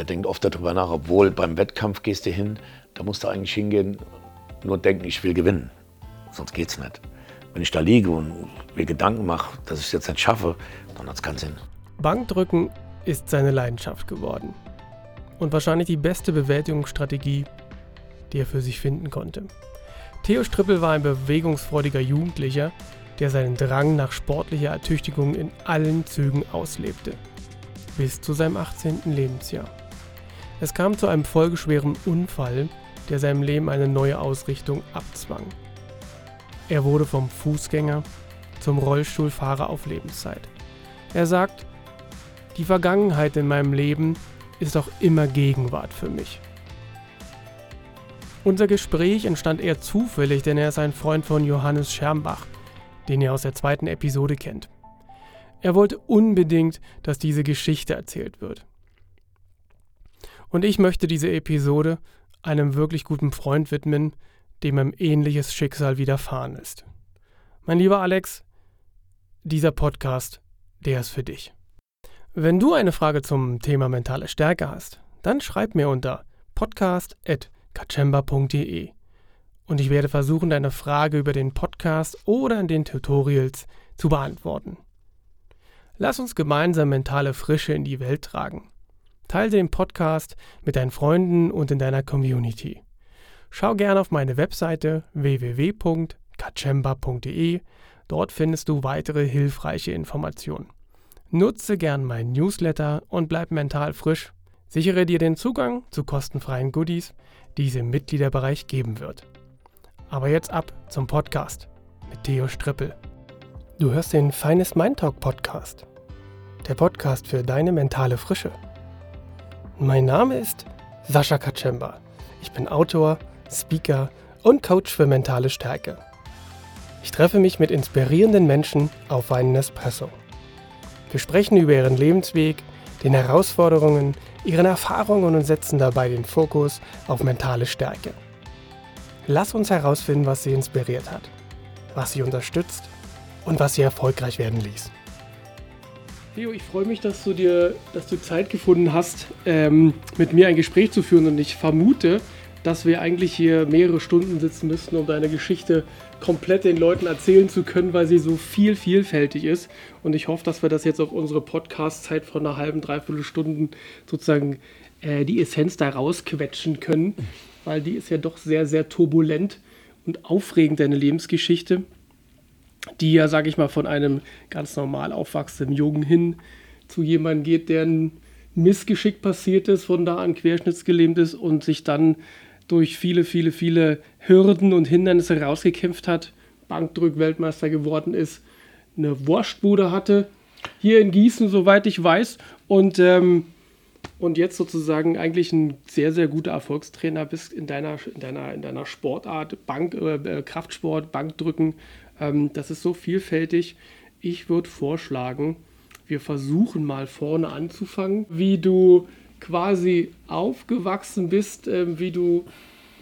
der denkt oft darüber nach, obwohl beim Wettkampf gehst du hin, da musst du eigentlich hingehen, nur denken, ich will gewinnen. Sonst geht's nicht. Wenn ich da liege und mir Gedanken mache, dass ich es jetzt nicht schaffe, dann hat es keinen Sinn. Bankdrücken ist seine Leidenschaft geworden. Und wahrscheinlich die beste Bewältigungsstrategie, die er für sich finden konnte. Theo Strippel war ein bewegungsfreudiger Jugendlicher, der seinen Drang nach sportlicher Ertüchtigung in allen Zügen auslebte. Bis zu seinem 18. Lebensjahr. Es kam zu einem folgeschweren Unfall, der seinem Leben eine neue Ausrichtung abzwang. Er wurde vom Fußgänger zum Rollstuhlfahrer auf Lebenszeit. Er sagt, die Vergangenheit in meinem Leben ist auch immer Gegenwart für mich. Unser Gespräch entstand eher zufällig, denn er ist ein Freund von Johannes Schermbach, den ihr aus der zweiten Episode kennt. Er wollte unbedingt, dass diese Geschichte erzählt wird. Und ich möchte diese Episode einem wirklich guten Freund widmen, dem ein ähnliches Schicksal widerfahren ist. Mein lieber Alex, dieser Podcast, der ist für dich. Wenn du eine Frage zum Thema mentale Stärke hast, dann schreib mir unter podcast.kachemba.de und ich werde versuchen, deine Frage über den Podcast oder in den Tutorials zu beantworten. Lass uns gemeinsam mentale Frische in die Welt tragen. Teile den Podcast mit deinen Freunden und in deiner Community. Schau gerne auf meine Webseite www.kachemba.de. Dort findest du weitere hilfreiche Informationen. Nutze gern meinen Newsletter und bleib mental frisch. Sichere dir den Zugang zu kostenfreien Goodies, die es im Mitgliederbereich geben wird. Aber jetzt ab zum Podcast mit Theo Strippel. Du hörst den Feines Mind Talk Podcast. Der Podcast für deine mentale Frische. Mein Name ist Sascha Kaczemba. Ich bin Autor, Speaker und Coach für mentale Stärke. Ich treffe mich mit inspirierenden Menschen auf einen Espresso. Wir sprechen über ihren Lebensweg, den Herausforderungen, ihren Erfahrungen und setzen dabei den Fokus auf mentale Stärke. Lass uns herausfinden, was sie inspiriert hat, was sie unterstützt und was sie erfolgreich werden ließ. Theo, ich freue mich, dass du dir, dass du Zeit gefunden hast, ähm, mit mir ein Gespräch zu führen. Und ich vermute, dass wir eigentlich hier mehrere Stunden sitzen müssten, um deine Geschichte komplett den Leuten erzählen zu können, weil sie so viel vielfältig ist. Und ich hoffe, dass wir das jetzt auf unsere Podcast-Zeit von einer halben, dreiviertel Stunden sozusagen äh, die Essenz da rausquetschen können, weil die ist ja doch sehr, sehr turbulent und aufregend, deine Lebensgeschichte die ja, sage ich mal, von einem ganz normal aufwachsenden Jungen hin zu jemandem geht, der ein Missgeschick passiert ist, von da an querschnittsgelähmt ist und sich dann durch viele, viele, viele Hürden und Hindernisse rausgekämpft hat, Bankdrück-Weltmeister geworden ist, eine Wurstbude hatte, hier in Gießen, soweit ich weiß, und, ähm, und jetzt sozusagen eigentlich ein sehr, sehr guter Erfolgstrainer bist in deiner, in deiner, in deiner Sportart, Bank, äh, Kraftsport, Bankdrücken, ähm, das ist so vielfältig. Ich würde vorschlagen, wir versuchen mal vorne anzufangen, wie du quasi aufgewachsen bist, äh, wie du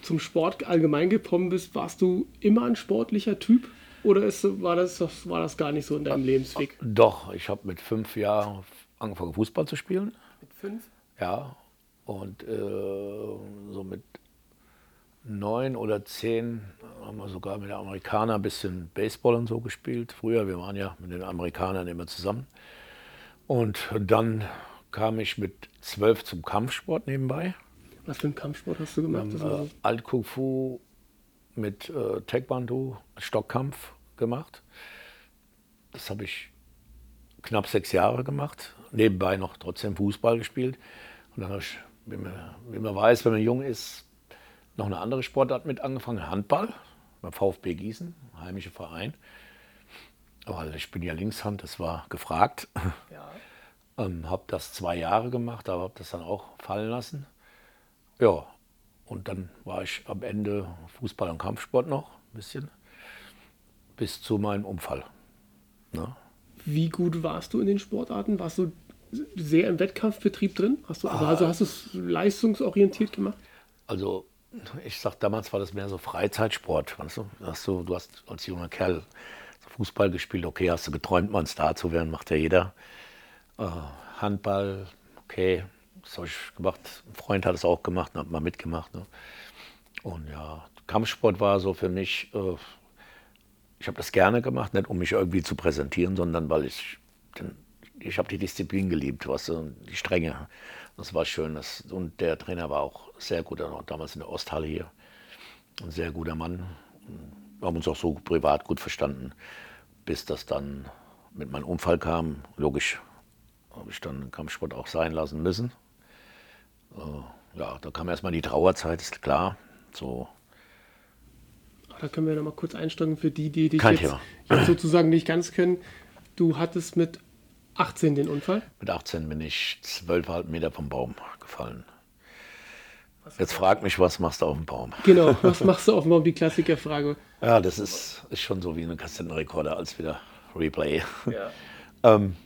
zum Sport allgemein gekommen bist. Warst du immer ein sportlicher Typ? Oder ist, war, das, war das gar nicht so in deinem Lebensweg? Doch, ich habe mit fünf Jahren angefangen, Fußball zu spielen. Mit fünf? Ja. Und äh, so mit neun oder zehn haben wir sogar mit den Amerikanern ein bisschen Baseball und so gespielt. Früher, wir waren ja mit den Amerikanern immer zusammen. Und dann kam ich mit zwölf zum Kampfsport nebenbei. Was für einen Kampfsport hast du gemacht? Haben, äh, Alt Kung Fu mit äh, Taekwondo, Stockkampf gemacht. Das habe ich knapp sechs Jahre gemacht. Nebenbei noch trotzdem Fußball gespielt. Und dann habe ich, wie man, wie man weiß, wenn man jung ist, noch eine andere Sportart mit angefangen, Handball beim VfB Gießen, heimischer Verein. Aber ich bin ja Linkshand, das war gefragt. Ja. ähm, habe das zwei Jahre gemacht, aber habe das dann auch fallen lassen. Ja, und dann war ich am Ende Fußball und Kampfsport noch ein bisschen, bis zu meinem Unfall. Ne? Wie gut warst du in den Sportarten? Warst du sehr im Wettkampfbetrieb drin? Hast du, also, also hast du es leistungsorientiert gemacht? Also ich sag, damals war das mehr so Freizeitsport. Weißt du? Hast du, du hast als junger Kerl Fußball gespielt, okay, hast du geträumt, mal ein Star zu werden, macht ja jeder. Äh, Handball, okay, das habe ich gemacht. Ein Freund hat es auch gemacht und hat mal mitgemacht. Ne? Und ja, Kampfsport war so für mich, äh, ich habe das gerne gemacht, nicht um mich irgendwie zu präsentieren, sondern weil ich, ich habe die Disziplin geliebt, was die Strenge. Das war schön. Das, und der Trainer war auch sehr gut, damals in der Osthalle hier. Ein sehr guter Mann. Wir haben uns auch so privat gut verstanden, bis das dann mit meinem Unfall kam. Logisch habe ich dann Kampfsport auch sein lassen müssen. Äh, ja, da kam erstmal die Trauerzeit, ist klar. So. Da können wir noch mal kurz einsteigen für die, die dich jetzt, jetzt sozusagen nicht ganz kennen. Du hattest mit 18 den Unfall? Mit 18 bin ich 12,5 Meter vom Baum gefallen. Jetzt frag mich, was machst du auf dem Baum? Genau, was machst du auf dem Baum? Die Klassikerfrage. Ja, das ist, ist schon so wie ein Kassettenrekorder als wieder Replay. Ja. ähm,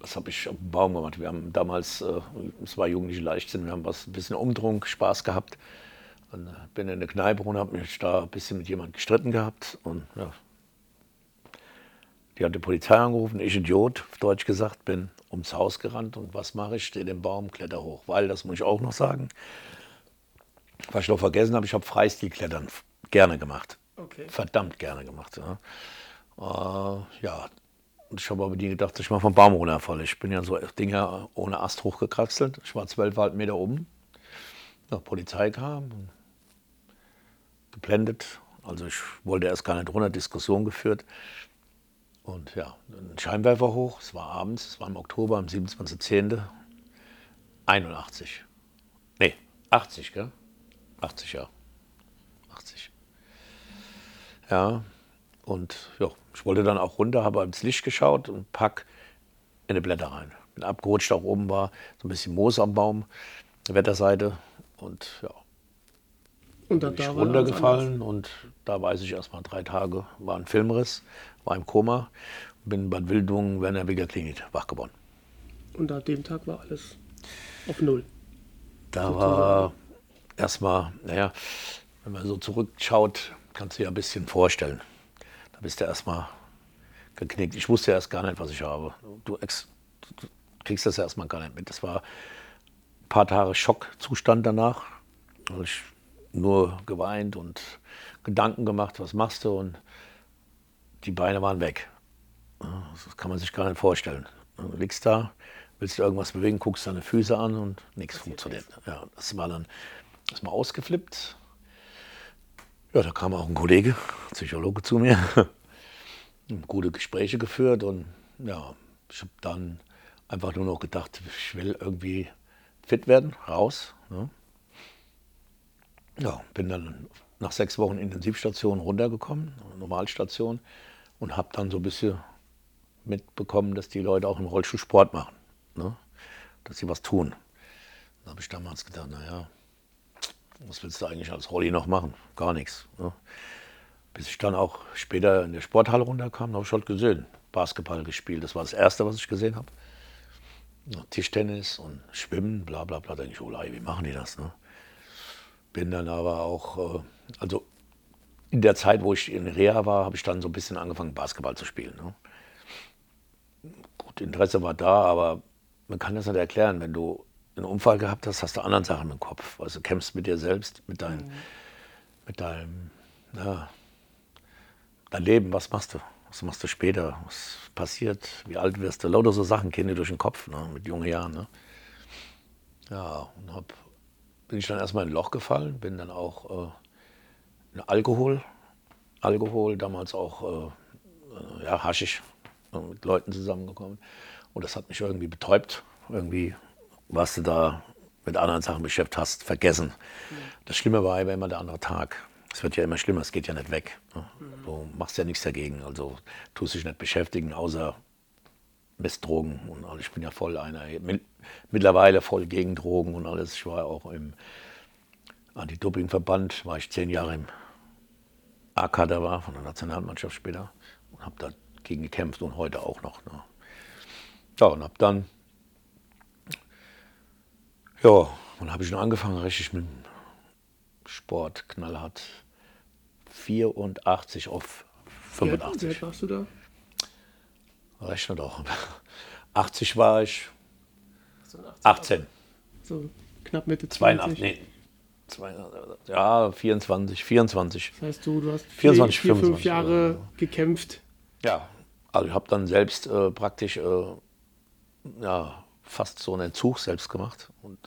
das habe ich auf dem Baum gemacht. Wir haben damals, äh, es war jugendliche Leichtsinn, wir haben was ein bisschen Umdrung, Spaß gehabt. Und äh, bin in der Kneipe und habe mich da ein bisschen mit jemandem gestritten gehabt. Und ja, die hat die Polizei angerufen, ich Idiot, auf Deutsch gesagt, bin ums Haus gerannt und was mache ich? Stehe im Baum, kletter hoch. Weil, das muss ich auch noch sagen, was ich noch vergessen habe, ich habe Freistilklettern gerne gemacht. Okay. Verdammt gerne gemacht. Ja, äh, ja. ich habe aber nie gedacht, dass ich mal vom Baum runterfalle. Ich bin ja so Dinger ohne Ast hochgekraxelt. Ich war zwölf Meter oben. Ja, Polizei kam, geblendet. Also ich wollte erst gar nicht runter, Diskussion geführt. Und ja, ein Scheinwerfer hoch, es war abends, es war im Oktober, am 27.10. 81. Nee, 80, gell? 80, ja. 80. Ja, und ja, ich wollte dann auch runter, habe ins Licht geschaut und pack in die Blätter rein. Bin abgerutscht, auch oben war so ein bisschen Moos am Baum, Wetterseite. Und ja, und dann bin ich runtergefallen und da weiß ich erst mal drei Tage, war ein Filmriss, war im Koma, bin in Bad Wildungen, Werner Wigger Klinik wach geworden. Und an dem Tag war alles auf Null. Da sozusagen. war erstmal, naja, wenn man so zurückschaut, kannst du dir ein bisschen vorstellen. Da bist du erstmal geknickt. Ich wusste erst gar nicht, was ich habe. Du, ex, du kriegst das erstmal gar nicht mit. Das war ein paar Tage Schockzustand danach. Also ich nur geweint und Gedanken gemacht, was machst du? Und die Beine waren weg. Das kann man sich gar nicht vorstellen. Du liegst da, willst du irgendwas bewegen, guckst deine Füße an und nichts funktioniert. Ja, das war dann erstmal ausgeflippt. Ja, da kam auch ein Kollege, Psychologe zu mir, gute Gespräche geführt und ja, ich habe dann einfach nur noch gedacht, ich will irgendwie fit werden, raus. Ne? Ja, bin dann nach sechs Wochen Intensivstation runtergekommen, Normalstation, und habe dann so ein bisschen mitbekommen, dass die Leute auch im Rollstuhl Sport machen, ne? dass sie was tun. Da habe ich damals gedacht, naja, was willst du eigentlich als Rolli noch machen? Gar nichts. Ne? Bis ich dann auch später in der Sporthalle runterkam, habe ich halt gesehen, Basketball gespielt. Das war das Erste, was ich gesehen habe. Tischtennis und Schwimmen, bla bla bla. Denke ich, oh, wie machen die das? Ne? Bin dann aber auch, äh, also in der Zeit, wo ich in Reha war, habe ich dann so ein bisschen angefangen, Basketball zu spielen. Ne? Gut, Interesse war da, aber man kann das nicht erklären. Wenn du einen Unfall gehabt hast, hast du anderen Sachen im Kopf. Also du kämpfst mit dir selbst, mit, dein, mhm. mit deinem ja, dein Leben. Was machst du? Was machst du später? Was passiert? Wie alt wirst du? Lauter so Sachen kennen durch den Kopf ne? mit jungen Jahren. Ne? Ja, und habe bin ich dann erstmal in ein Loch gefallen, bin dann auch äh, Alkohol, Alkohol, damals auch äh, ja, haschig, äh, mit Leuten zusammengekommen. Und das hat mich irgendwie betäubt. Irgendwie was du da mit anderen Sachen beschäftigt hast, vergessen. Mhm. Das Schlimme war aber immer der andere Tag. Es wird ja immer schlimmer, es geht ja nicht weg. Ne? Mhm. Du machst ja nichts dagegen. Also tust dich nicht beschäftigen, außer Messdrogen und alles. Ich bin ja voll einer, mittlerweile voll gegen Drogen und alles. Ich war auch im Anti-Doping-Verband, war ich zehn Jahre im A-Kader war, von der Nationalmannschaft später und habe dagegen gekämpft und heute auch noch. Ne? Ja, und habe dann, ja, dann habe ich noch angefangen, richtig mit dem Sport, knallhart, 84 auf 85. Wie alt warst du da? Rechne doch. 80 war ich. 18. so knapp Mitte 20. 82, nee. Ja, 24, 24. Das heißt, du, du hast 24, vier, vier fünf Jahre ja. gekämpft. Ja, also ich habe dann selbst äh, praktisch äh, ja, fast so einen Entzug selbst gemacht und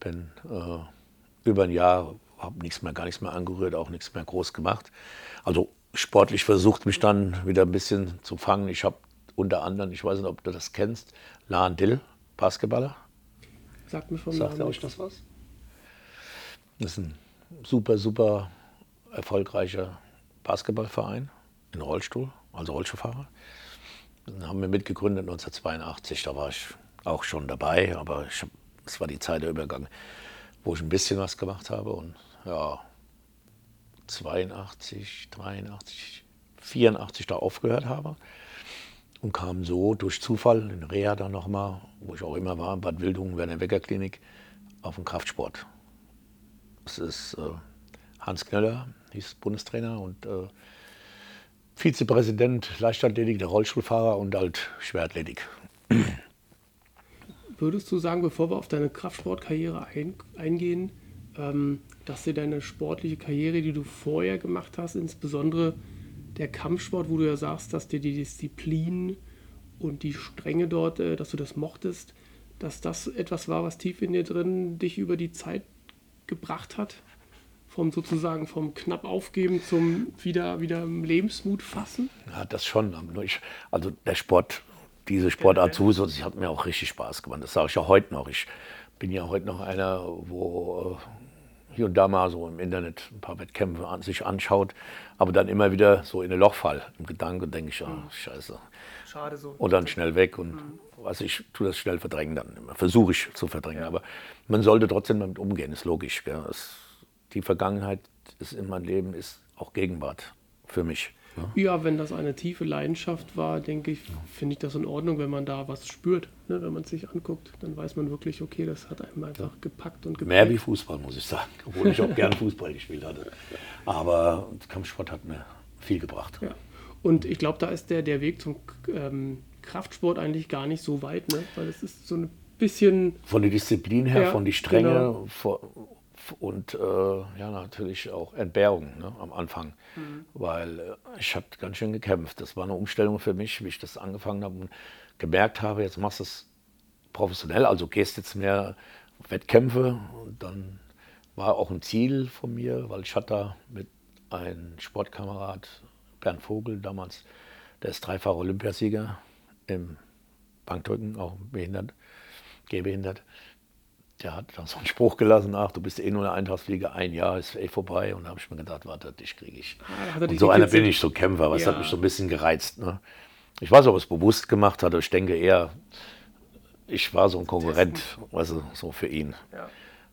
bin äh, über ein Jahr, habe nichts mehr, gar nichts mehr angerührt, auch nichts mehr groß gemacht. Also sportlich versucht mich dann wieder ein bisschen zu fangen. Ich habe unter anderem, ich weiß nicht, ob du das kennst, Lan Dill, Basketballer. Sagt mir vom Sagt euch das was? Das ist ein super, super erfolgreicher Basketballverein in Rollstuhl, also Rollstuhlfahrer. Den haben wir mitgegründet 1982, da war ich auch schon dabei, aber es war die Zeit der Übergang, wo ich ein bisschen was gemacht habe und ja, 82, 83, 84 da aufgehört habe und kam so durch Zufall in Reha dann nochmal, wo ich auch immer war, Bad Wildungen, Werner Wecker Klinik, auf den Kraftsport. Das ist äh, Hans Kneller, hieß Bundestrainer und äh, Vizepräsident Leichtathletik, der Rollstuhlfahrer und halt Schwerathletik. Würdest du sagen, bevor wir auf deine Kraftsportkarriere ein, eingehen, ähm, dass dir deine sportliche Karriere, die du vorher gemacht hast, insbesondere der Kampfsport, wo du ja sagst, dass dir die Disziplin und die Strenge dort, äh, dass du das mochtest, dass das etwas war, was tief in dir drin dich über die Zeit gebracht hat? Vom sozusagen vom knapp aufgeben zum wieder, wieder Lebensmut fassen? Ja, das schon. Also der Sport, diese Sportart ja, ja. hat mir auch richtig Spaß gemacht. Das sage ich ja heute noch. Ich bin ja heute noch einer, wo äh, hier und da mal so im Internet ein paar Wettkämpfe an sich anschaut, aber dann immer wieder so in ein Loch fall im Gedanken denke ich, ja, mhm. scheiße. Schade so. Und dann schnell weg und mhm. was ich tue das schnell verdrängen dann immer. Versuche ich zu verdrängen, aber man sollte trotzdem damit umgehen, ist logisch. Es, die Vergangenheit ist in meinem Leben, ist auch Gegenwart für mich. Ja. ja, wenn das eine tiefe Leidenschaft war, denke ich, finde ich das in Ordnung, wenn man da was spürt. Ne? Wenn man es sich anguckt, dann weiß man wirklich, okay, das hat einem einfach gepackt und gepackt. Mehr wie Fußball, muss ich sagen. Obwohl ich auch gern Fußball gespielt hatte. Aber Kampfsport hat mir viel gebracht. Ja. Und ich glaube, da ist der, der Weg zum ähm, Kraftsport eigentlich gar nicht so weit, ne? weil es ist so ein bisschen. Von der Disziplin her, ja, von die Strenge, genau. Vor, und äh, ja, natürlich auch Entbehrung ne, am Anfang, mhm. weil äh, ich habe ganz schön gekämpft. Das war eine Umstellung für mich, wie ich das angefangen habe und gemerkt habe, jetzt machst du es professionell, also gehst jetzt mehr Wettkämpfe und dann war auch ein Ziel von mir, weil ich hatte da mit einem Sportkamerad, Bernd Vogel, damals, der ist dreifach Olympiasieger im Bankdrücken, auch behindert, gehbehindert der hat dann so einen Spruch gelassen, ach, du bist eh nur eine Eintagsfliege, ein Jahr ist eh vorbei. Und da habe ich mir gedacht, warte, dich kriege ich. Ah, und so einer bin ich, so Kämpfer, was ja. hat mich so ein bisschen gereizt. Ne? Ich weiß, ob es bewusst gemacht hat, ich denke eher, ich war so ein Konkurrent, du, so für ihn. Ja.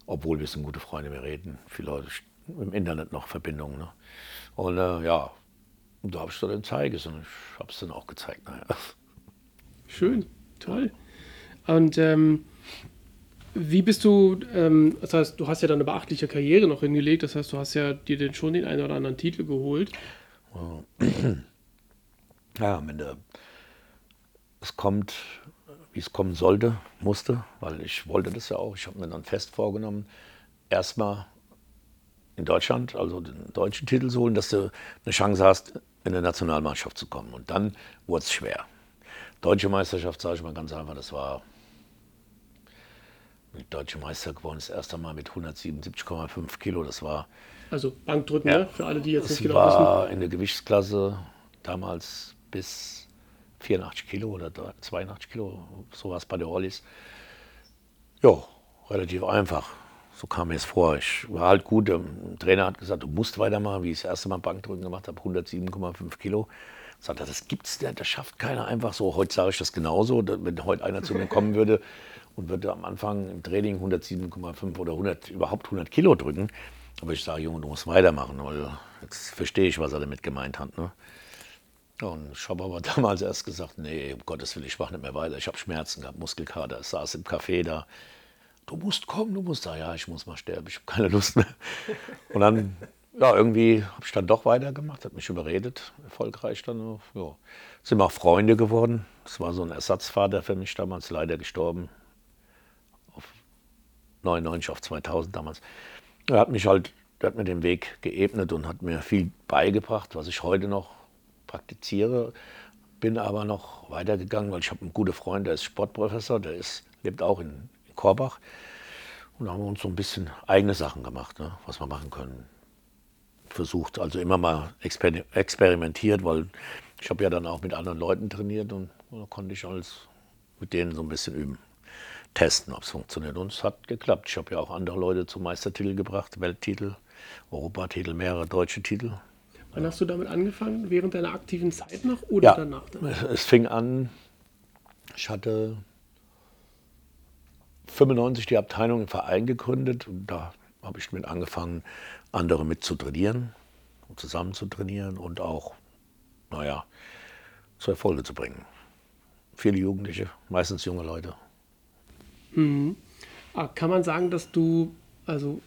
Obwohl wir sind gute Freunde, wir reden, viele Leute im Internet noch Verbindungen. Ne? Und äh, ja, und da habe ich so den Zeiges und ich habe es dann auch gezeigt. Naja. Schön, toll. Und ähm, wie bist du, ähm, das heißt, du hast ja dann eine beachtliche Karriere noch hingelegt, das heißt, du hast ja dir denn schon den einen oder anderen Titel geholt. Ja, am Ende, es kommt, wie es kommen sollte, musste, weil ich wollte das ja auch. Ich habe mir dann fest vorgenommen, erstmal in Deutschland, also den deutschen Titel zu holen, dass du eine Chance hast, in der Nationalmannschaft zu kommen. Und dann wurde es schwer. Deutsche Meisterschaft, sage ich mal ganz einfach, das war deutsche Meister geworden, das erste Mal mit 177,5 Kilo. Das war. Also Bankdrücken, ja, ne? für alle, die jetzt nicht genau wissen. Das war in der Gewichtsklasse damals bis 84 Kilo oder 82 Kilo, sowas bei der Rollis. Ja, relativ einfach. So kam mir es vor. Ich war halt gut. Der Trainer hat gesagt, du musst weitermachen, wie ich das erste Mal Bankdrücken gemacht habe, 107,5 Kilo. Sagt er, das gibt's, das schafft keiner einfach so. Heute sage ich das genauso. Wenn heute einer zu mir kommen würde und würde am Anfang im Training 107,5 oder 100, überhaupt 100 Kilo drücken. Aber ich sage, Junge, du musst weitermachen, weil jetzt verstehe ich, was er damit gemeint hat. Ne? Und ich habe aber damals erst gesagt, nee, um Gottes Willen, ich mache nicht mehr weiter. Ich habe Schmerzen gehabt, Muskelkater. Ich saß im Café da. Du musst kommen, du musst da. Ja, ich muss mal sterben, ich habe keine Lust mehr. Und dann, ja, irgendwie habe ich dann doch weitergemacht, hat mich überredet, erfolgreich dann. Ja. Sind wir auch Freunde geworden. Das war so ein Ersatzvater für mich damals, leider gestorben 99 auf 2000 damals. Er hat mich halt, hat mir den Weg geebnet und hat mir viel beigebracht, was ich heute noch praktiziere. Bin aber noch weitergegangen, weil ich habe einen guten Freund, der ist Sportprofessor, der ist, lebt auch in, in Korbach. Und da haben wir uns so ein bisschen eigene Sachen gemacht, ne, was wir machen können. Versucht, also immer mal exper experimentiert, weil ich habe ja dann auch mit anderen Leuten trainiert und da konnte ich alles mit denen so ein bisschen üben, testen, ob es funktioniert. Und es hat geklappt. Ich habe ja auch andere Leute zum Meistertitel gebracht, Welttitel, Europatitel, mehrere deutsche Titel. Wann hast du damit angefangen? Während deiner aktiven Zeit noch oder ja, danach? Es fing an, ich hatte 95 die Abteilung im Verein gegründet und da habe ich mit angefangen, andere mit zu trainieren, zusammen zu trainieren und auch, naja, zu Erfolge zu bringen. Viele Jugendliche, meistens junge Leute. Mhm. Ah, kann man sagen, dass du, also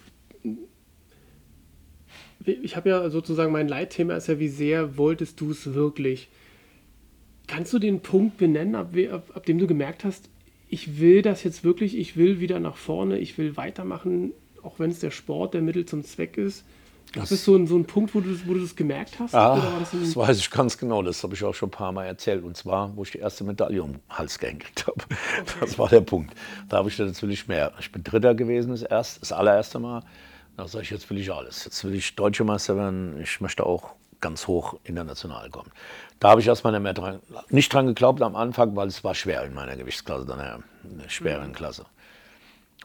ich habe ja sozusagen mein Leitthema ist ja, wie sehr wolltest du es wirklich? Kannst du den Punkt benennen, ab, ab, ab, dem du gemerkt hast, ich will das jetzt wirklich, ich will wieder nach vorne, ich will weitermachen, auch wenn es der Sport der Mittel zum Zweck ist? Gab es so, ein, so ein Punkt, wo du, wo du das gemerkt hast? Ah, das, das, weiß ich ganz genau, das habe ich auch schon ein paar Mal erzählt. Und zwar, wo ich die erste Medaille um den Hals gehängt habe. Okay. Das war der Punkt. Da habe ich dann natürlich mehr. Ich bin Dritter gewesen, das, erst, das allererste Mal. Da sage ich, jetzt will ich alles. Jetzt will ich Deutsche Meister werden. Ich möchte auch ganz hoch international kommen. Da habe ich erstmal nicht, mehr dran, nicht dran geglaubt am Anfang, weil es war schwer in meiner Gewichtsklasse, dann eine, eine schweren mhm. Klasse.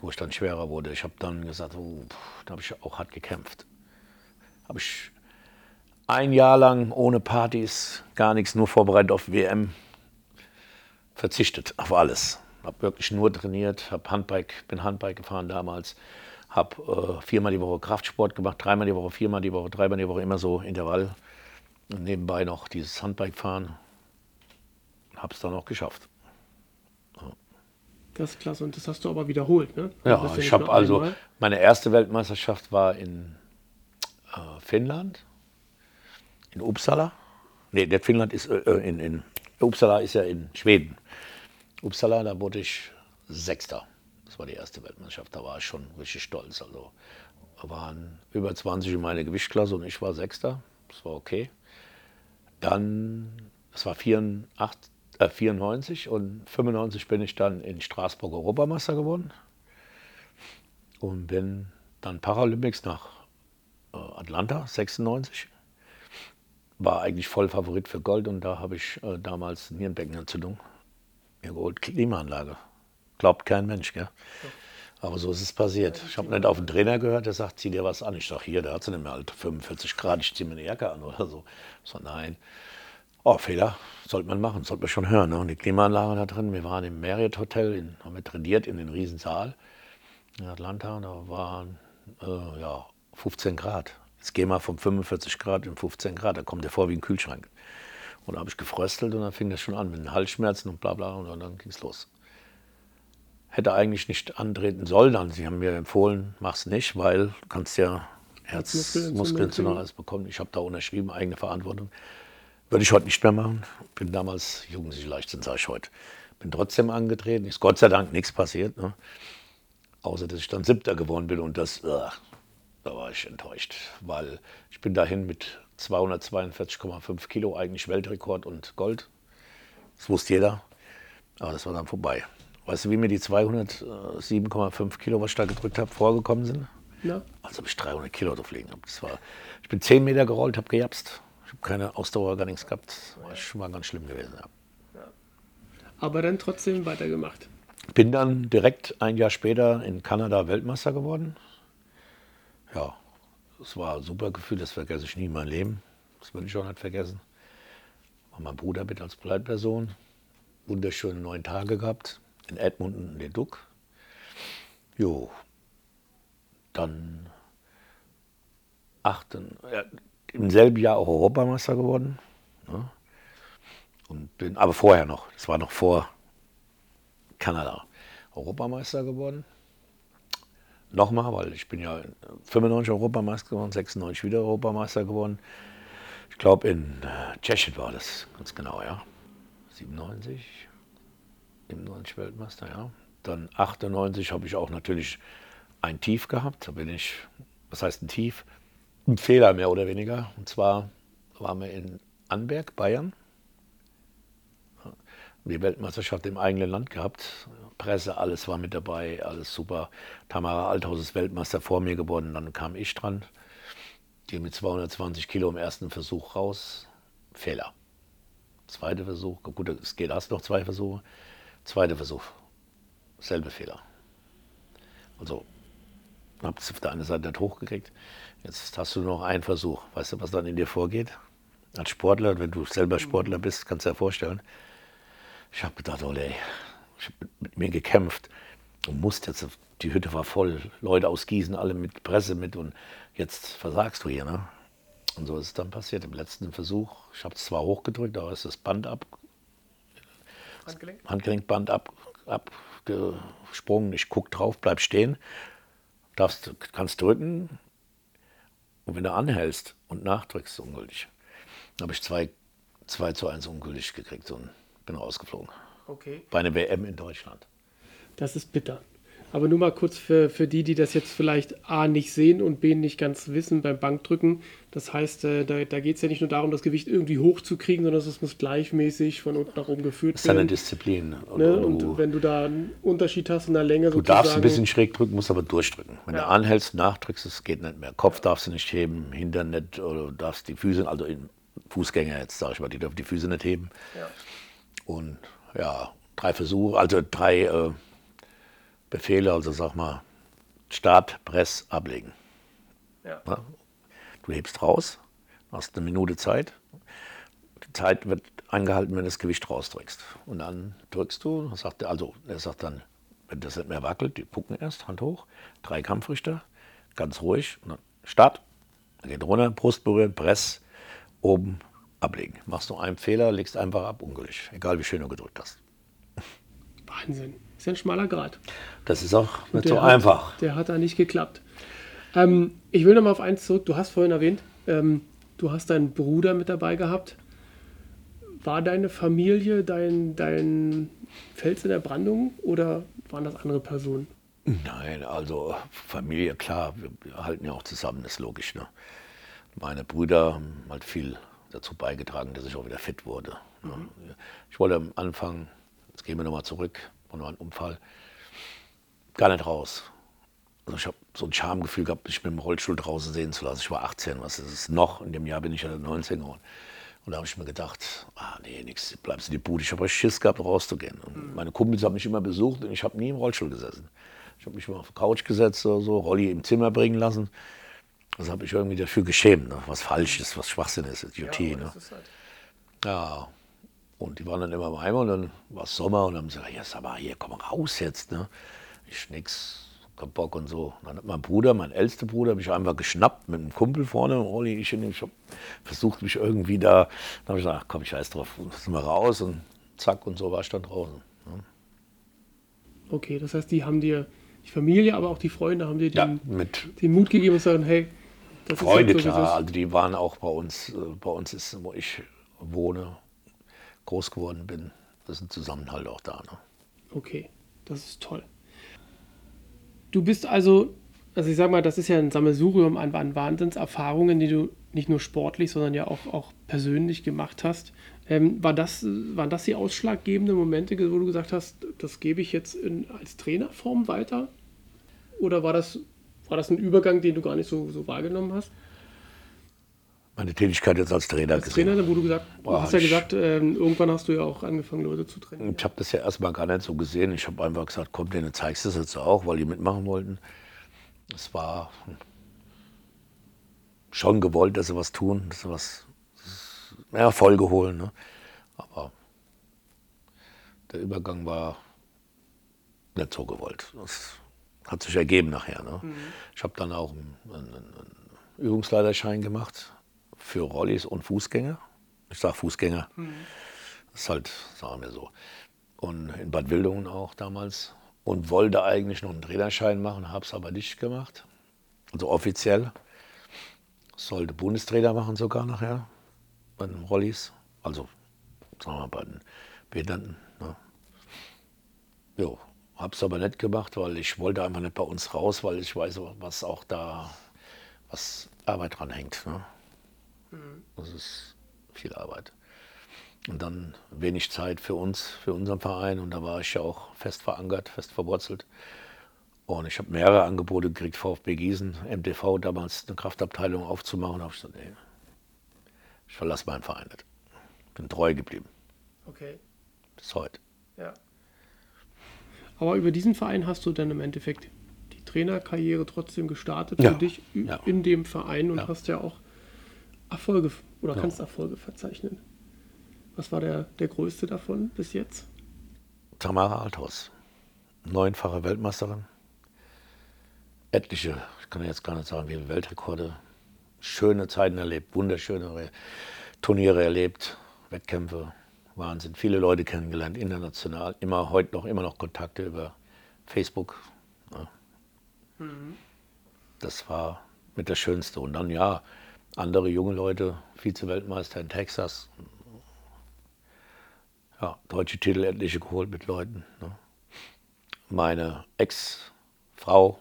Wo ich dann schwerer wurde. Ich habe dann gesagt, oh, da habe ich auch hart gekämpft. Habe ich ein Jahr lang ohne Partys, gar nichts, nur vorbereitet auf WM, verzichtet auf alles. Habe wirklich nur trainiert, hab Handbike, bin Handbike gefahren damals habe äh, viermal die Woche Kraftsport gemacht, dreimal die Woche, viermal die Woche, dreimal die Woche, immer so Intervall. Und nebenbei noch dieses Handbike fahren. Habe es dann auch geschafft. Das ist klasse und das hast du aber wiederholt, ne? Ja, ich habe also, einmal. meine erste Weltmeisterschaft war in Finnland, in Uppsala. Nee, der Finnland ist äh, äh, in, in Uppsala ist ja in Schweden. Uppsala, da wurde ich Sechster. Das war die erste Weltmeisterschaft, da war ich schon richtig stolz. Also waren über 20 in meiner Gewichtsklasse und ich war Sechster. Das war okay. Dann, es war 84, äh, 94 und 95 bin ich dann in Straßburg Europameister geworden und bin dann Paralympics nach äh, Atlanta 96. War eigentlich voll Favorit für Gold und da habe ich äh, damals Nierenbeckenentzündung mir geholt, Klimaanlage Glaubt kein Mensch, gell? Aber so ist es passiert. Ich habe nicht auf den Trainer gehört, der sagt, zieh dir was an. Ich sage, hier, der hat sie nicht mehr halt 45 Grad, ich ziehe mir eine Jacke an oder so. So, nein. Oh, Fehler, sollte man machen, sollte man schon hören. Ne? Und die Klimaanlage da drin, wir waren im Marriott Hotel, in, haben wir trainiert in den Riesensaal in Atlanta und da waren äh, ja, 15 Grad. Jetzt geh mal von 45 Grad in 15 Grad, da kommt der vor wie ein Kühlschrank. Und da habe ich gefröstelt und dann fing das schon an mit den Halsschmerzen und bla bla und dann ging es los hätte eigentlich nicht antreten sollen. Also sie haben mir empfohlen, mach's nicht, weil du kannst ja Herzmuskelentzündung alles bekommen. Ich habe da unterschrieben, eigene Verantwortung. Würde ich heute nicht mehr machen. Bin damals jugendlich Leichtsinn, sage ich heute. Bin trotzdem angetreten. Ist Gott sei Dank nichts passiert. Ne? Außer, dass ich dann Siebter geworden bin. Und das, uh, da war ich enttäuscht. Weil ich bin dahin mit 242,5 Kilo, eigentlich Weltrekord und Gold. Das wusste jeder. Aber das war dann vorbei. Weißt du, wie mir die 207,5 Kilo, was ich da gedrückt habe, vorgekommen sind? Ja. Als ob ich 300 Kilo drauf liegen habe. Das war, ich bin 10 Meter gerollt, habe gejapst. Ich habe keine Ausdauer, gar nichts gehabt. Das war schon mal ganz schlimm gewesen. Ja. Aber dann trotzdem weitergemacht. Bin dann direkt ein Jahr später in Kanada Weltmeister geworden. Ja, das war ein super Gefühl, das vergesse ich nie in meinem Leben. Das würde ich auch nicht vergessen. War mein Bruder mit als Begleitperson. Wunderschöne neun Tage gehabt in Edmonton in den Duck. Jo, dann achten, ja, im selben Jahr auch Europameister geworden. Ne? Und bin, aber vorher noch, das war noch vor Kanada, Europameister geworden. Nochmal, weil ich bin ja 95 Europameister geworden, 96 wieder Europameister geworden. Ich glaube in äh, Tschechien war das ganz genau, ja. 97, 97 Weltmeister, ja. Dann 98 habe ich auch natürlich ein Tief gehabt. Da bin ich, was heißt ein Tief? Ein Fehler mehr oder weniger. Und zwar waren wir in Anberg, Bayern. Die Weltmeisterschaft im eigenen Land gehabt. Presse, alles war mit dabei, alles super. Tamara Althaus ist Weltmeister vor mir geworden. Dann kam ich dran. Die mit 220 Kilo im ersten Versuch raus. Fehler. Zweiter Versuch. Gut, es geht erst noch zwei Versuche. Zweiter Versuch. Selbe Fehler. Also, habe es auf der einen Seite nicht hochgekriegt. Jetzt hast du noch einen Versuch. Weißt du, was dann in dir vorgeht? Als Sportler, wenn du selber Sportler bist, kannst du dir vorstellen. Ich habe gedacht, oh ey, ich habe mit mir gekämpft. Du musst jetzt, die Hütte war voll, Leute aus Gießen, alle mit Presse mit und jetzt versagst du hier. Ne? Und so ist es dann passiert. Im letzten Versuch, ich habe es zwar hochgedrückt, aber ist das Band ab, Handgelenk? Handgelenkband ab, abgesprungen. Ich gucke drauf, bleib stehen, darfst, kannst drücken. Und wenn du anhältst und nachdrückst, ist ungültig. Dann habe ich 2 zu 1 ungültig gekriegt und bin rausgeflogen. Okay. Bei einer WM in Deutschland. Das ist bitter. Aber nur mal kurz für, für die, die das jetzt vielleicht A nicht sehen und B nicht ganz wissen beim Bankdrücken. Das heißt, äh, da, da geht es ja nicht nur darum, das Gewicht irgendwie hochzukriegen, sondern es muss gleichmäßig von unten nach oben geführt werden. Das ist eine Disziplin. Ne? Und wenn du da einen Unterschied hast in der Länge Du darfst ein bisschen schräg drücken, musst aber durchdrücken. Wenn ja. du anhältst, nachdrückst, es geht nicht mehr. Kopf darfst du nicht heben, Hintern nicht, oder du darfst die Füße, also in Fußgänger jetzt, sage ich mal, die dürfen die Füße nicht heben. Ja. Und ja, drei Versuche, also drei äh, Befehle, also sag mal, Start, Press, ablegen. Ja. Du hebst raus, hast eine Minute Zeit. Die Zeit wird eingehalten, wenn du das Gewicht rausdrückst. Und dann drückst du, sagt er, also er sagt dann, wenn das nicht mehr wackelt, die gucken erst, Hand hoch, drei Kampfrichter, ganz ruhig, Start, dann geht runter, Brust berühren, Press, oben ablegen. Machst du einen Fehler, legst einfach ab, ungültig, egal wie schön du gedrückt hast. Wahnsinn. Ist ja ein schmaler Grad. Das ist auch nicht so hat, einfach. Der hat da nicht geklappt. Ähm, ich will noch mal auf eins zurück. Du hast vorhin erwähnt, ähm, du hast deinen Bruder mit dabei gehabt. War deine Familie dein, dein Fels in der Brandung oder waren das andere Personen? Nein, also Familie, klar, wir halten ja auch zusammen, das ist logisch. Ne? Meine Brüder haben halt viel dazu beigetragen, dass ich auch wieder fit wurde. Mhm. Ich wollte am Anfang, jetzt gehen wir nochmal zurück, von einem Unfall, gar nicht raus. Also ich habe so ein Schamgefühl gehabt, mich mit dem Rollstuhl draußen sehen zu lassen. Ich war 18, was ist es noch? In dem Jahr bin ich ja 19 geworden. Und da habe ich mir gedacht, ah nee, nix, bleibst in die Bude. Ich habe Schiss gehabt, rauszugehen. Und mhm. meine Kumpels haben mich immer besucht und ich habe nie im Rollstuhl gesessen. Ich habe mich immer auf die Couch gesetzt oder so, Rolli im Zimmer bringen lassen. Das habe ich irgendwie dafür geschämt, ne? was falsch ist, was Schwachsinn ist, Idiotie. Ja, ne? halt. ja, und die waren dann immer bei mir und dann war es Sommer und dann haben sie gesagt, ja, sag mal, hier, komm raus jetzt. Ne? Ich nix, kein Bock und so. Und dann hat mein Bruder, mein ältester Bruder, mich einfach geschnappt mit einem Kumpel vorne. Olli, ich, ich habe versucht, mich irgendwie da, dann habe ich gesagt, ach, komm, ich weiß drauf, sind wir raus und zack und so war ich dann draußen. Ne? Okay, das heißt, die haben dir, die Familie, aber auch die Freunde haben dir den, ja, den Mut gegeben und sagen, hey, das Freunde, so, klar, also die waren auch bei uns, äh, bei uns ist, wo ich wohne, groß geworden bin, das ist ein Zusammenhalt auch da. Ne? Okay, das ist toll. Du bist also, also ich sag mal, das ist ja ein Sammelsurium an, an Wahnsinnserfahrungen, die du nicht nur sportlich, sondern ja auch, auch persönlich gemacht hast. Ähm, war das, waren das die ausschlaggebenden Momente, wo du gesagt hast, das gebe ich jetzt in, als Trainerform weiter? Oder war das, war das ein Übergang, den du gar nicht so, so wahrgenommen hast? meine Tätigkeit jetzt als Trainer als. Trainer, wo du gesagt Boah, hast ja gesagt, äh, irgendwann hast du ja auch angefangen, Leute zu trainieren. Ich habe das ja erstmal gar nicht so gesehen. Ich habe einfach gesagt, komm, denen zeigst du es jetzt auch, weil die mitmachen wollten. Es war schon gewollt, dass sie was tun, dass sie was Erfolge holen. Ne? Aber der Übergang war nicht so gewollt. Das hat sich ergeben nachher. Ne? Mhm. Ich habe dann auch einen, einen, einen Übungsleiterschein gemacht für Rollis und Fußgänger. Ich sage Fußgänger. Mhm. Das ist halt, sagen wir so. Und in Bad Wildungen auch damals. Und wollte eigentlich noch einen Trainerschein machen, habe es aber nicht gemacht. Also offiziell. Sollte Bundestrainer machen sogar nachher bei den Rollis. Also sagen wir mal bei den Behinderten. Ne? Jo. Habe es aber nicht gemacht, weil ich wollte einfach nicht bei uns raus, weil ich weiß, was auch da, was Arbeit dran hängt. Ne? Mhm. Das ist viel Arbeit. Und dann wenig Zeit für uns, für unseren Verein. Und da war ich ja auch fest verankert, fest verwurzelt. Und ich habe mehrere Angebote gekriegt, VfB Gießen, MTV, damals eine Kraftabteilung aufzumauen. Da habe ich gesagt, nee, ich verlasse meinen Verein nicht. Bin treu geblieben. Okay. Bis heute. Ja. Aber über diesen Verein hast du dann im Endeffekt die Trainerkarriere trotzdem gestartet ja. für dich ja. in dem Verein und ja. hast ja auch Erfolge oder kannst Erfolge verzeichnen. Was war der, der größte davon bis jetzt? Tamara Althaus, neunfache Weltmeisterin. Etliche, ich kann jetzt gar nicht sagen, wie viele Weltrekorde, schöne Zeiten erlebt, wunderschöne Turniere erlebt, Wettkämpfe, Wahnsinn. Viele Leute kennengelernt, international, immer heute noch, immer noch Kontakte über Facebook. Ja. Mhm. Das war mit das Schönste. Und dann ja, andere junge Leute, Vize-Weltmeister in Texas, ja, deutsche Titel etliche geholt mit Leuten. Ne? Meine Ex-Frau,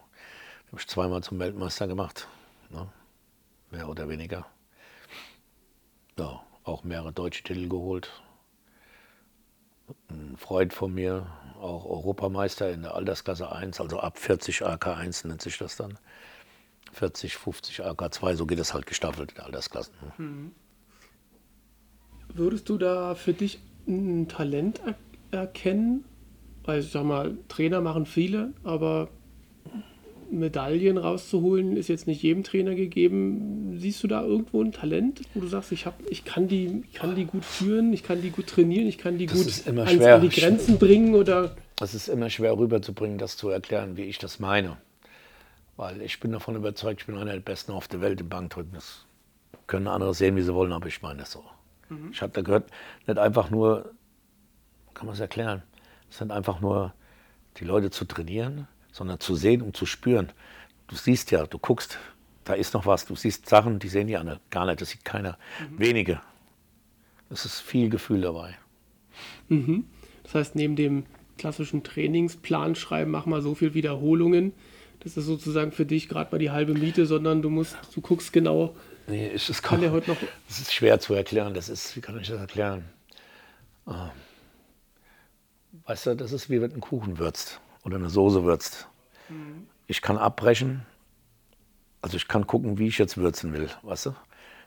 habe ich zweimal zum Weltmeister gemacht, ne? mehr oder weniger. Ja, auch mehrere deutsche Titel geholt. Ein Freund von mir, auch Europameister in der Altersklasse 1, also ab 40 AK1 nennt sich das dann. 40, 50 AK2, so geht es halt gestaffelt in Altersklassen. Mhm. Würdest du da für dich ein Talent er erkennen? Weil ich sag mal, Trainer machen viele, aber Medaillen rauszuholen ist jetzt nicht jedem Trainer gegeben. Siehst du da irgendwo ein Talent, wo du sagst, ich, hab, ich kann, die, kann die gut führen, ich kann die gut trainieren, ich kann die das gut ans, an die Grenzen bringen? Oder? Das ist immer schwer rüberzubringen, das zu erklären, wie ich das meine. Weil ich bin davon überzeugt, ich bin einer der Besten auf der Welt im Bankdrücken. Das können andere sehen, wie sie wollen, aber ich meine das so. Mhm. Ich habe da gehört, nicht einfach nur, kann man es erklären, es sind einfach nur die Leute zu trainieren, sondern zu sehen und zu spüren. Du siehst ja, du guckst, da ist noch was, du siehst Sachen, die sehen die anderen gar nicht, das sieht keiner. Mhm. Wenige. Es ist viel Gefühl dabei. Mhm. Das heißt, neben dem klassischen Trainingsplan schreiben, mach mal so viel Wiederholungen, das ist sozusagen für dich gerade mal die halbe Miete, sondern du musst, du guckst genau, Nee, ist, es kann, heute noch. Das ist schwer zu erklären. Das ist, wie kann ich das erklären? Ähm, weißt du, das ist wie wenn du einen Kuchen würzt oder eine Soße würzt. Mhm. Ich kann abbrechen, also ich kann gucken, wie ich jetzt würzen will, weißt du?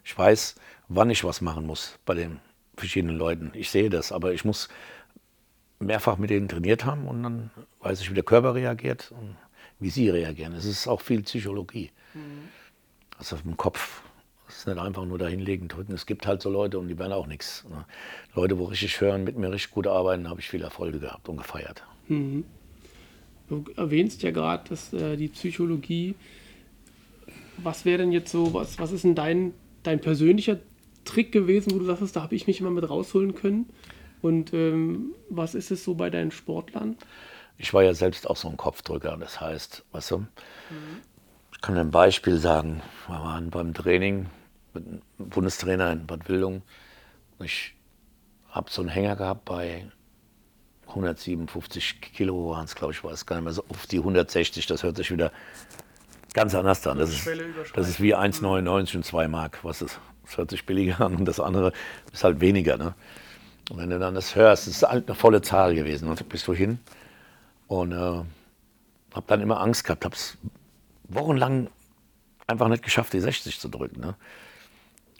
Ich weiß, wann ich was machen muss bei den verschiedenen Leuten. Ich sehe das, aber ich muss mehrfach mit denen trainiert haben und dann weiß ich, wie der Körper reagiert und wie sie reagieren. Es ist auch viel Psychologie. Mhm. Also im Kopf das ist nicht einfach nur dahinlegen, drücken. Es gibt halt so Leute und die werden auch nichts. Ne? Leute, wo richtig hören, mit mir richtig gut arbeiten, habe ich viel Erfolge gehabt und gefeiert. Mhm. Du erwähnst ja gerade, dass äh, die Psychologie. Was wäre denn jetzt so, was, was ist denn dein, dein persönlicher Trick gewesen, wo du sagst, da habe ich mich immer mit rausholen können? Und ähm, was ist es so bei deinen Sportlern? Ich war ja selbst auch so ein Kopfdrücker. Das heißt, weißt du, mhm. ich kann ein Beispiel sagen. Wir waren beim Training Bundestrainer in Bad Wildung. Ich habe so einen Hänger gehabt bei 157 Kilo waren es, glaube ich, war es gar nicht mehr so auf die 160. Das hört sich wieder ganz anders an. Das ist, das ist wie 1,99 und 2 Mark. Was ist, das hört sich billiger an und das andere ist halt weniger. Ne? Und wenn du dann das hörst, das ist halt eine volle Zahl gewesen. Und bist du hin und äh, habe dann immer Angst gehabt, habe es wochenlang einfach nicht geschafft, die 60 zu drücken. Ne?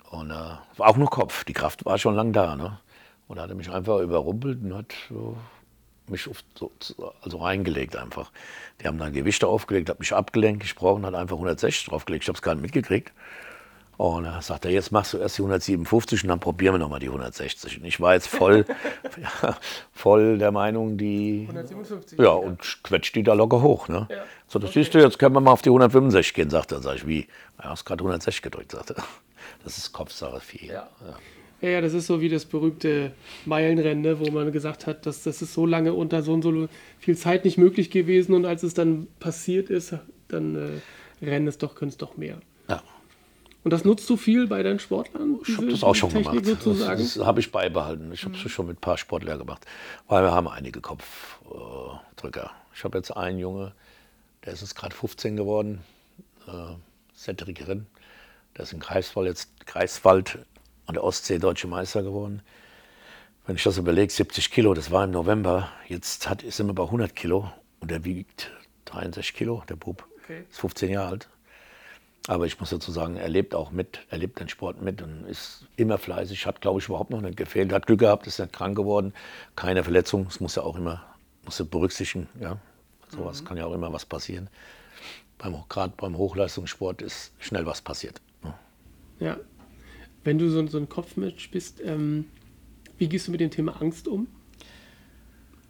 Und äh, war auch nur Kopf. Die Kraft war schon lang da. Ne? Und er hat mich einfach überrumpelt und hat so, mich auf, so, also reingelegt einfach. Die haben dann Gewichte aufgelegt, hat mich abgelenkt, gesprochen, hat einfach 160 draufgelegt. Ich habe es gar nicht mitgekriegt. Und dann sagt er, jetzt machst du erst die 157 und dann probieren wir nochmal die 160. Und ich war jetzt voll, ja, voll der Meinung, die. 157. Ja, und quetscht die da locker hoch. Ne? Ja. So, das okay. siehst du, jetzt können wir mal auf die 165 gehen, sagt er. Sag ich, wie? Ja, hast gerade 160 gedrückt, sagt er. Das ist Kopfsache viel. Ja. Ja. Ja, das ist so wie das berühmte Meilenrennen, ne, wo man gesagt hat, dass das ist so lange unter so und so viel Zeit nicht möglich gewesen und als es dann passiert ist, dann äh, rennen es doch, können es doch mehr. Ja. Und das nutzt du viel bei deinen Sportlern? Ich habe das auch schon Technik gemacht. Sozusagen? Das, das habe ich beibehalten. Ich habe es mhm. schon mit ein paar Sportlern gemacht, weil wir haben einige Kopfdrücker. Ich habe jetzt einen Junge, der ist jetzt gerade 15 geworden, äh, Cedric Rinn. Der ist in Greifswald, jetzt Greifswald an der Ostsee deutsche Meister geworden. Wenn ich das überlege, 70 Kilo, das war im November. Jetzt hat, sind wir bei 100 Kilo und er wiegt 63 Kilo, der Bub. Okay. Ist 15 Jahre alt. Aber ich muss dazu sagen, er lebt auch mit, er lebt den Sport mit und ist immer fleißig, hat, glaube ich, überhaupt noch nicht gefehlt. Hat Glück gehabt, ist nicht krank geworden, keine Verletzung. Das muss er auch immer muss er berücksichtigen. Ja. Sowas mhm. kann ja auch immer was passieren. Gerade beim Hochleistungssport ist schnell was passiert. Ja. ja. Wenn du so, so ein Kopfmensch bist, ähm, wie gehst du mit dem Thema Angst um?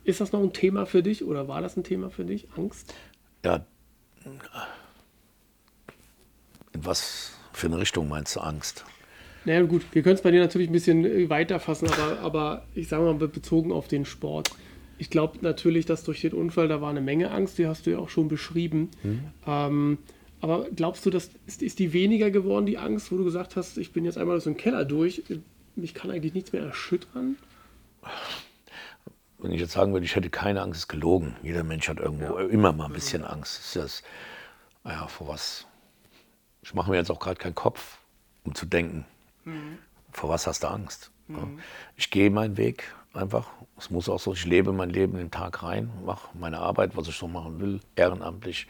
Ist das noch ein Thema für dich oder war das ein Thema für dich, Angst? Ja, in was für eine Richtung meinst du Angst? Naja, gut, wir können es bei dir natürlich ein bisschen äh, weiter fassen, aber, aber ich sage mal bezogen auf den Sport. Ich glaube natürlich, dass durch den Unfall, da war eine Menge Angst, die hast du ja auch schon beschrieben. Mhm. Ähm, aber glaubst du, dass ist, ist die weniger geworden, die Angst, wo du gesagt hast, ich bin jetzt einmal aus dem Keller durch, mich kann eigentlich nichts mehr erschüttern? Wenn ich jetzt sagen würde, ich hätte keine Angst, ist gelogen. Jeder Mensch hat irgendwo ja. immer mal ein bisschen Angst. Ist das, naja, vor was ich mache mir jetzt auch gerade keinen Kopf, um zu denken, mhm. vor was hast du Angst? Mhm. Ich gehe meinen Weg einfach. Es muss auch so, ich lebe mein Leben in den Tag rein, mache meine Arbeit, was ich so machen will, ehrenamtlich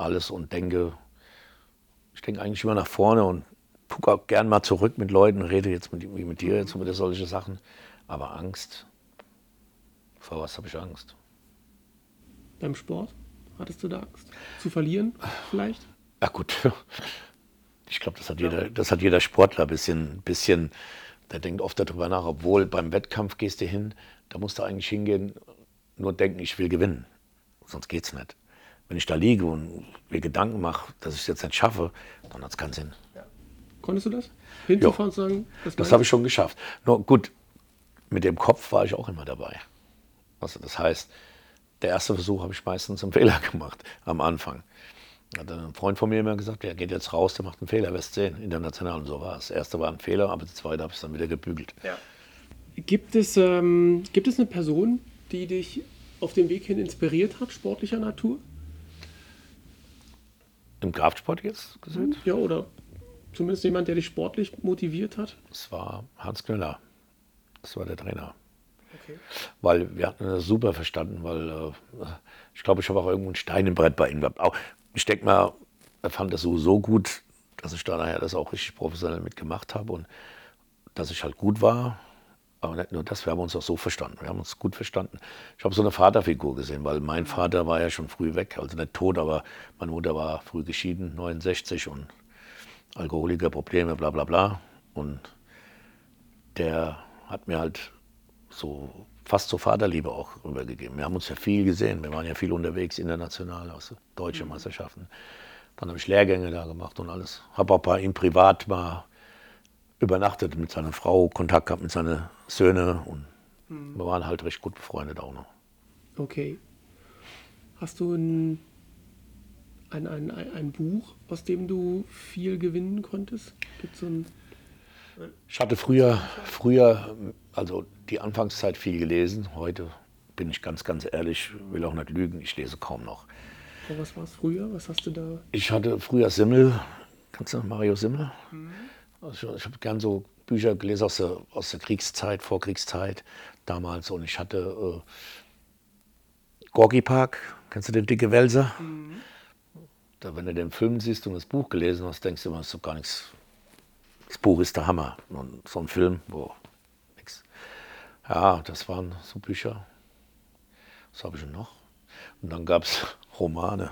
alles und denke, ich denke eigentlich immer nach vorne und gucke auch gern mal zurück mit Leuten, rede jetzt mit, wie mit dir jetzt über solche Sachen. Aber Angst, vor was habe ich Angst? Beim Sport? Hattest du da Angst? Zu verlieren vielleicht? Ja gut, ich glaube, das, hat jeder, das hat jeder Sportler ein bisschen, bisschen, der denkt oft darüber nach, obwohl beim Wettkampf gehst du hin, da musst du eigentlich hingehen, nur denken, ich will gewinnen, sonst geht es nicht. Wenn ich da liege und mir Gedanken mache, dass ich es jetzt nicht schaffe, dann hat es keinen Sinn. Ja. Konntest du das? Hinzufahren und sagen? Das, das habe ich schon geschafft. Nur gut, mit dem Kopf war ich auch immer dabei. Also das heißt, der erste Versuch habe ich meistens einen Fehler gemacht am Anfang. Hat ein Freund von mir immer gesagt, der geht jetzt raus, der macht einen Fehler, wirst sehen, international. Und so war es. Erste war ein Fehler, aber das zweite habe ich dann wieder gebügelt. Ja. Gibt, es, ähm, gibt es eine Person, die dich auf dem Weg hin inspiriert hat, sportlicher Natur? Im Kraftsport jetzt gesagt? Ja, oder zumindest jemand, der dich sportlich motiviert hat? Das war Hans Knöller. Das war der Trainer. Okay. Weil wir hatten das super verstanden, weil äh, ich glaube, ich habe auch irgendwo ein Stein im Brett bei ihm gehabt. Auch, ich denke mal, er fand das so gut, dass ich da nachher das auch richtig professionell mitgemacht habe und dass ich halt gut war. Aber nicht nur das, wir haben uns auch so verstanden. Wir haben uns gut verstanden. Ich habe so eine Vaterfigur gesehen, weil mein Vater war ja schon früh weg, also nicht tot, aber meine Mutter war früh geschieden, 69 und Alkoholiker, Probleme, bla bla bla. Und der hat mir halt so fast zur Vaterliebe auch rübergegeben. Wir haben uns ja viel gesehen, wir waren ja viel unterwegs international, aus deutschen mhm. Meisterschaften. Dann habe ich Lehrgänge da gemacht und alles. Habe auch bei ihm privat mal übernachtet mit seiner Frau, Kontakt gehabt mit seinen Söhnen und mhm. wir waren halt recht gut befreundet auch noch. Okay. Hast du ein, ein, ein, ein Buch, aus dem du viel gewinnen konntest? Gibt so ein ich hatte früher, früher, also die Anfangszeit viel gelesen. Heute bin ich ganz, ganz ehrlich, will auch nicht lügen, ich lese kaum noch. Aber was war es früher? Was hast du da? Ich hatte früher Simmel. Kennst du noch Mario Simmel? Mhm. Also ich habe gern so Bücher gelesen aus der, aus der Kriegszeit, Vorkriegszeit damals. Und ich hatte äh, Gorky Park. Kennst du den Dicke Welser? Mhm. Da, wenn du den Film siehst und das Buch gelesen hast, denkst du immer, das ist doch gar nichts das Buch ist der Hammer. Und so ein Film, wo nix. Ja, das waren so Bücher. Was habe ich denn noch? Und dann gab es Romane,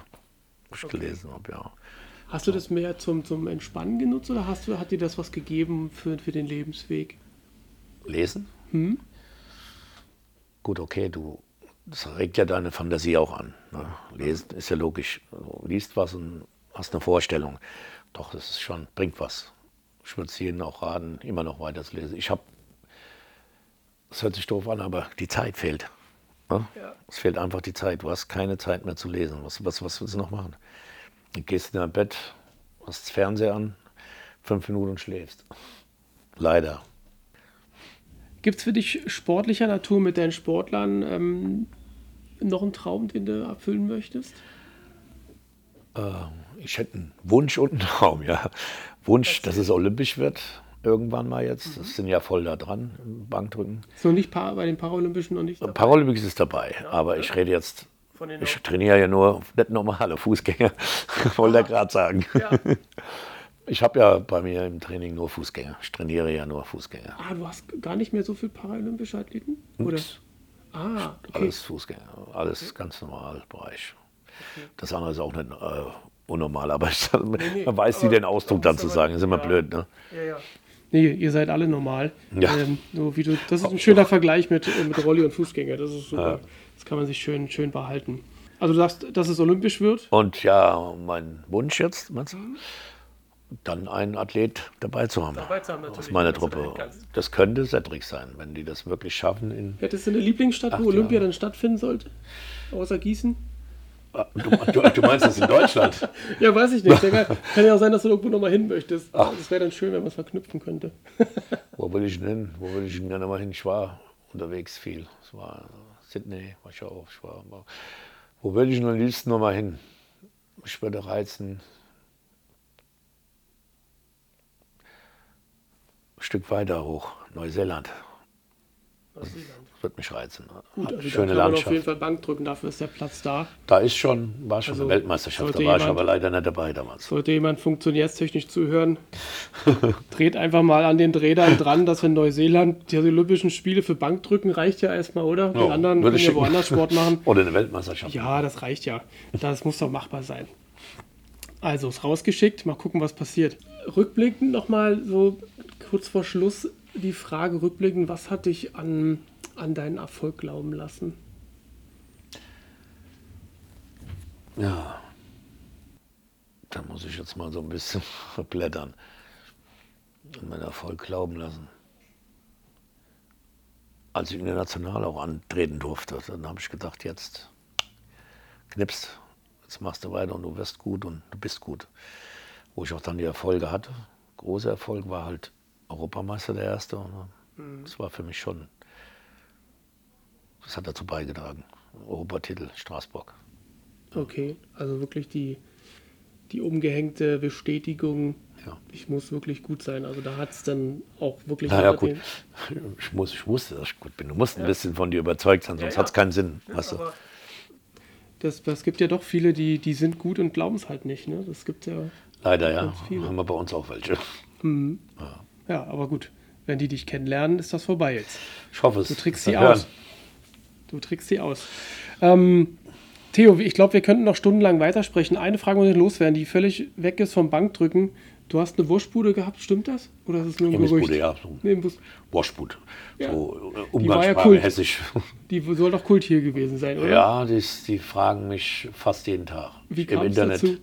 die ich okay. gelesen habe, ja. Hast du das mehr zum, zum Entspannen genutzt oder hast du, hat dir das was gegeben für, für den Lebensweg? Lesen? Hm? Gut, okay, du, das regt ja deine Fantasie auch an. Ne? Lesen ist ja logisch. Du liest was und hast eine Vorstellung. Doch, das ist schon, bringt was ich würde es jedem auch raten, immer noch weiter zu lesen. Ich habe, es hört sich doof an, aber die Zeit fehlt. Ne? Ja. Es fehlt einfach die Zeit. Du hast keine Zeit mehr zu lesen. Was, was, was willst du noch machen? Du gehst in dein Bett, hast das Fernseher an, fünf Minuten und schläfst. Leider. Gibt es für dich sportlicher Natur mit deinen Sportlern ähm, noch einen Traum, den du erfüllen möchtest? Äh, ich hätte einen Wunsch und einen Traum, ja. Wunsch, dass es olympisch wird, irgendwann mal jetzt. Das sind ja voll da dran, im Bankdrücken. Ist noch nicht bei den Paralympischen noch nicht dabei? Paralympics ist dabei, aber ich rede jetzt, ich trainiere ja nur, nicht normale Fußgänger, wollte ich gerade sagen. Ja. Ich habe ja bei mir im Training nur Fußgänger. Ich trainiere ja nur Fußgänger. Ah, du hast gar nicht mehr so viele paralympische Athleten? Oder? Ah, okay. Alles Fußgänger, alles okay. ganz normal Bereich. Okay. Das andere ist auch nicht äh, unnormal, aber ich, nee, nee, man weiß nie den Ausdruck dann zu sagen. Das ist immer ja. blöd, ne? Ja, ja. Nee, ihr seid alle normal. Ja. Ähm, so wie du, das ist ein schöner Vergleich mit, äh, mit Rolli und Fußgänger. Das ist super. Ja. Kann man sich schön, schön behalten. Also du sagst, dass es olympisch wird? Und ja, mein Wunsch jetzt, meinst du? Dann einen Athlet dabei zu haben, dabei zu haben aus meiner Truppe. Das könnte Cedric sein, wenn die das wirklich schaffen. In Hättest du eine Lieblingsstadt, wo Olympia Jahren. dann stattfinden sollte? Außer Gießen? Ah, du, du, du, meinst das in Deutschland? ja, weiß ich nicht. Kann ja auch sein, dass du irgendwo nochmal hin möchtest. Ach. Das wäre dann schön, wenn man es verknüpfen könnte. Wo will ich denn hin? Wo will ich denn gerne mal hin? Ich war unterwegs viel. Es war Sydney, war ich auch. Ich war, wo will ich am liebsten nochmal hin? Ich würde reizen, ein Stück weiter hoch, Neuseeland. Das wird mich reizen. Gut, also Schöne da kann man auf jeden Fall Bank drücken, dafür ist der Platz da. Da ist schon, war schon also eine Weltmeisterschaft, da war jemand, ich aber leider nicht dabei damals. Sollte jemand funktionärstechnisch zuhören, dreht einfach mal an den Drehern dran, dass in Neuseeland die Olympischen Spiele für Bankdrücken reicht ja erstmal, oder? Die ja, anderen können ja woanders Sport machen. Oder eine Weltmeisterschaft. Ja, das reicht ja. Das muss doch machbar sein. Also ist rausgeschickt, mal gucken, was passiert. Rückblickend nochmal so kurz vor Schluss die Frage rückblickend, was hat dich an, an deinen Erfolg glauben lassen? Ja, da muss ich jetzt mal so ein bisschen verblättern. An meinen Erfolg glauben lassen. Als ich international auch antreten durfte, dann habe ich gedacht, jetzt knipst, jetzt machst du weiter und du wirst gut und du bist gut. Wo ich auch dann die Erfolge hatte. Großer Erfolg war halt Europameister der Erste. Mhm. Das war für mich schon, das hat dazu beigetragen. Europatitel Straßburg. Okay, also wirklich die, die umgehängte Bestätigung, ja. ich muss wirklich gut sein. Also da hat es dann auch wirklich. Naja, gut. Ich, muss, ich wusste, dass ich gut bin. Du musst ein ja. bisschen von dir überzeugt sein, sonst ja, hat es keinen Sinn. weißt du? Das, das gibt ja doch viele, die, die sind gut und glauben es halt nicht. Ne? Das gibt ja. Leider, ja. Haben wir bei uns auch welche. Mhm. Ja. Ja, aber gut. Wenn die dich kennenlernen, ist das vorbei jetzt. Ich hoffe es. Du trickst sie aus. Du trickst sie aus. Ähm, Theo, ich glaube, wir könnten noch stundenlang weitersprechen. Eine Frage muss ich loswerden, die völlig weg ist vom Bankdrücken. Du hast eine Wurstbude gehabt, stimmt das? Oder ist es nur ein Gerücht? ja. So nee, Wurstbude. Ja. So äh, Umgangssprache, ja hessisch. Die soll doch Kult hier gewesen sein, oder? Ja, die, die fragen mich fast jeden Tag Wie im Internet, dazu?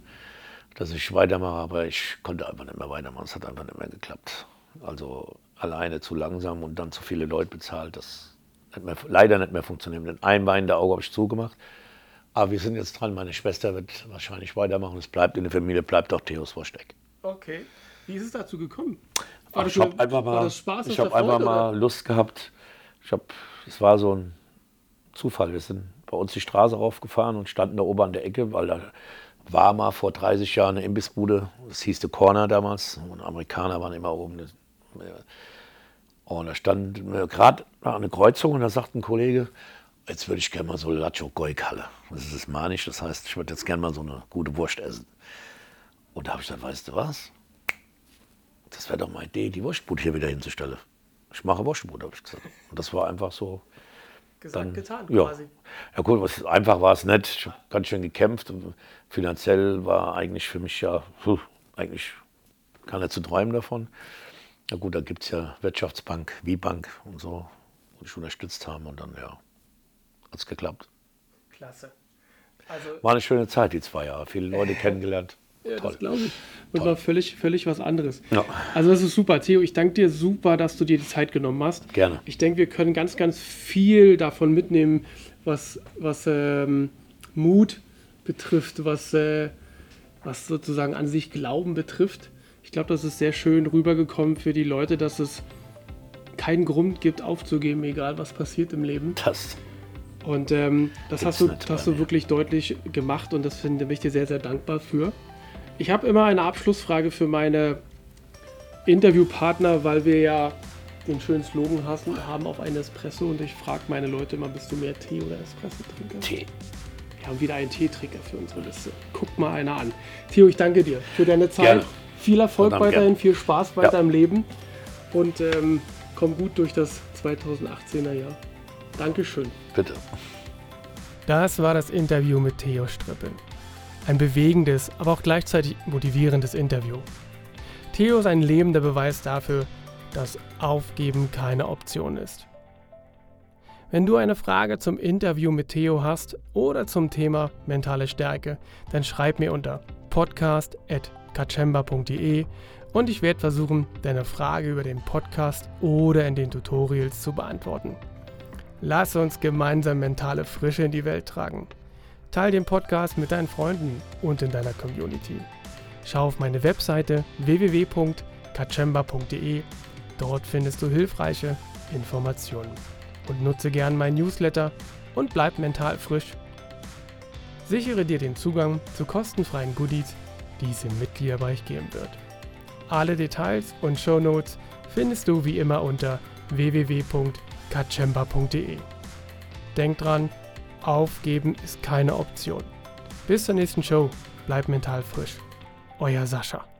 dass ich weitermache, aber ich konnte einfach nicht mehr weitermachen. Es hat einfach nicht mehr geklappt. Also alleine zu langsam und dann zu viele Leute bezahlt, das hat mehr, leider nicht mehr funktioniert. Denn ein weinende Auge habe ich zugemacht. Aber wir sind jetzt dran, meine Schwester wird wahrscheinlich weitermachen. Es bleibt in der Familie, bleibt auch Theos Vorsteck. Okay. Wie ist es dazu gekommen? War ich habe einfach, mal, ich hab einfach mal Lust gehabt. Ich habe, es war so ein Zufall. Wir sind bei uns die Straße raufgefahren und standen da oben an der Ecke, weil da war mal vor 30 Jahren eine Imbissbude. Das hieß The Corner damals. Und Amerikaner waren immer oben. Und da stand gerade eine Kreuzung und da sagt ein Kollege, jetzt würde ich gerne mal so Lacho Goikalle. Das ist Manisch, das heißt, ich würde jetzt gerne mal so eine gute Wurst essen. Und da habe ich gesagt, weißt du was? Das wäre doch meine Idee, die Wurstbude hier wieder hinzustellen. Ich mache Wurstbude, habe ich gesagt. Und das war einfach so. Gesagt, dann, getan ja. quasi. Ja gut, was, einfach war es nicht. Ich habe ganz schön gekämpft. Finanziell war eigentlich für mich ja, puh, eigentlich kann er zu träumen davon. Na gut, da gibt es ja Wirtschaftsbank, Wie-Bank und so, die ich unterstützt haben und dann, ja, hat es geklappt. Klasse. Also, war eine schöne Zeit, die zwei Jahre. Viele Leute kennengelernt. Ja, Toll. das glaube ich. Und Toll. war völlig, völlig was anderes. Ja. Also das ist super. Theo, ich danke dir super, dass du dir die Zeit genommen hast. Gerne. Ich denke, wir können ganz, ganz viel davon mitnehmen, was, was ähm, Mut betrifft, was, äh, was sozusagen an sich Glauben betrifft. Ich glaube, das ist sehr schön rübergekommen für die Leute, dass es keinen Grund gibt, aufzugeben, egal was passiert im Leben. Das Und ähm, das hast du, hast du wirklich deutlich gemacht und das finde ich dir sehr, sehr dankbar für. Ich habe immer eine Abschlussfrage für meine Interviewpartner, weil wir ja den schönen Slogan haben auf einen Espresso und ich frage meine Leute immer, bist du mehr Tee oder Espresso-Trinker? Tee. Wir haben wieder einen Teetrinker für unsere Liste. Guck mal einer an. Theo, ich danke dir für deine Zeit. Gerne. Viel Erfolg Verdammt weiterhin, gerne. viel Spaß weiter Ja. im Leben und ähm, komm gut durch das 2018er Jahr. Dankeschön. Bitte. Das war das Interview mit Theo Strippel. Ein bewegendes, aber auch gleichzeitig motivierendes Interview. Theo ist ein lebender Beweis dafür, dass Aufgeben keine Option ist. Wenn du eine Frage zum Interview mit Theo hast oder zum Thema mentale Stärke, dann schreib mir unter podcast.kachemba.de und ich werde versuchen, deine Frage über den Podcast oder in den Tutorials zu beantworten. Lass uns gemeinsam mentale Frische in die Welt tragen. Teil den Podcast mit deinen Freunden und in deiner Community. Schau auf meine Webseite www.kachemba.de. Dort findest du hilfreiche Informationen. Und nutze gern mein Newsletter und bleib mental frisch. Sichere dir den Zugang zu kostenfreien Goodies, die es im Mitgliederbereich geben wird. Alle Details und Shownotes findest du wie immer unter www.kachemba.de. Denk dran, aufgeben ist keine Option. Bis zur nächsten Show, bleib mental frisch. Euer Sascha.